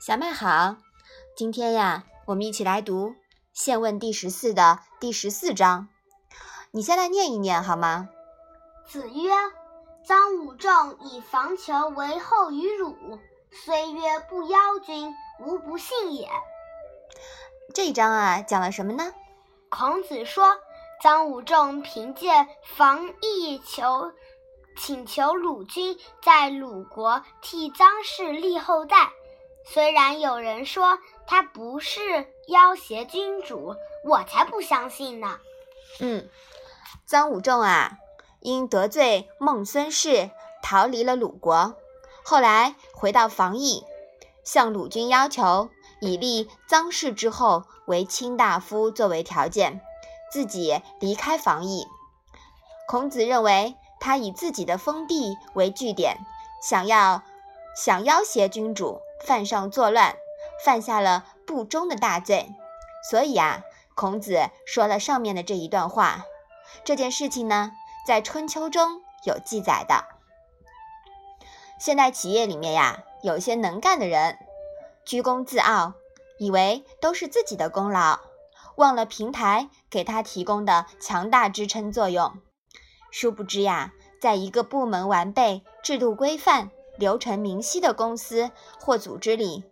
小麦好，今天呀，我们一起来读《现问》第十四的第十四章。你先来念一念好吗？子曰：“臧武仲以防求为后于鲁，虽曰不邀君，吾不信也。”这一章啊，讲了什么呢？孔子说，臧武仲凭借防疫求请求鲁君在鲁国替臧氏立后代。虽然有人说他不是要挟君主，我才不相信呢。嗯，臧武仲啊，因得罪孟孙氏，逃离了鲁国，后来回到防邑，向鲁君要求以立臧氏之后为卿大夫作为条件，自己离开防邑。孔子认为他以自己的封地为据点，想要想要挟君主。犯上作乱，犯下了不忠的大罪，所以啊，孔子说了上面的这一段话。这件事情呢，在春秋中有记载的。现代企业里面呀，有些能干的人，居功自傲，以为都是自己的功劳，忘了平台给他提供的强大支撑作用。殊不知呀，在一个部门完备、制度规范。流程明晰的公司或组织里，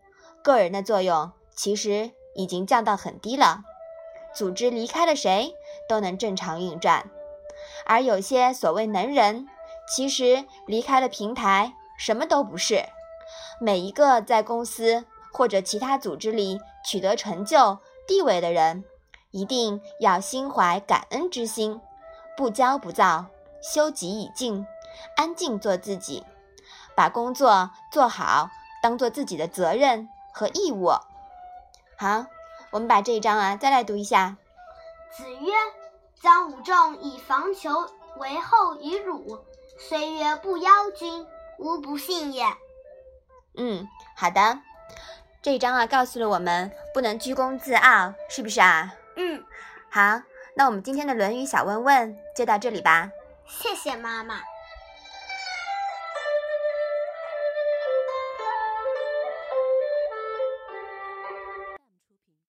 个人的作用其实已经降到很低了。组织离开了谁都能正常运转，而有些所谓能人，其实离开了平台什么都不是。每一个在公司或者其他组织里取得成就地位的人，一定要心怀感恩之心，不骄不躁，修己以静，安静做自己。把工作做好，当做自己的责任和义务。好，我们把这一章啊再来读一下。子曰：“臧武仲以防求为后于鲁，虽曰不邀君，吾不信也。”嗯，好的。这一章啊告诉了我们不能居功自傲，是不是啊？嗯。好，那我们今天的《论语》小问问就到这里吧。谢谢妈妈。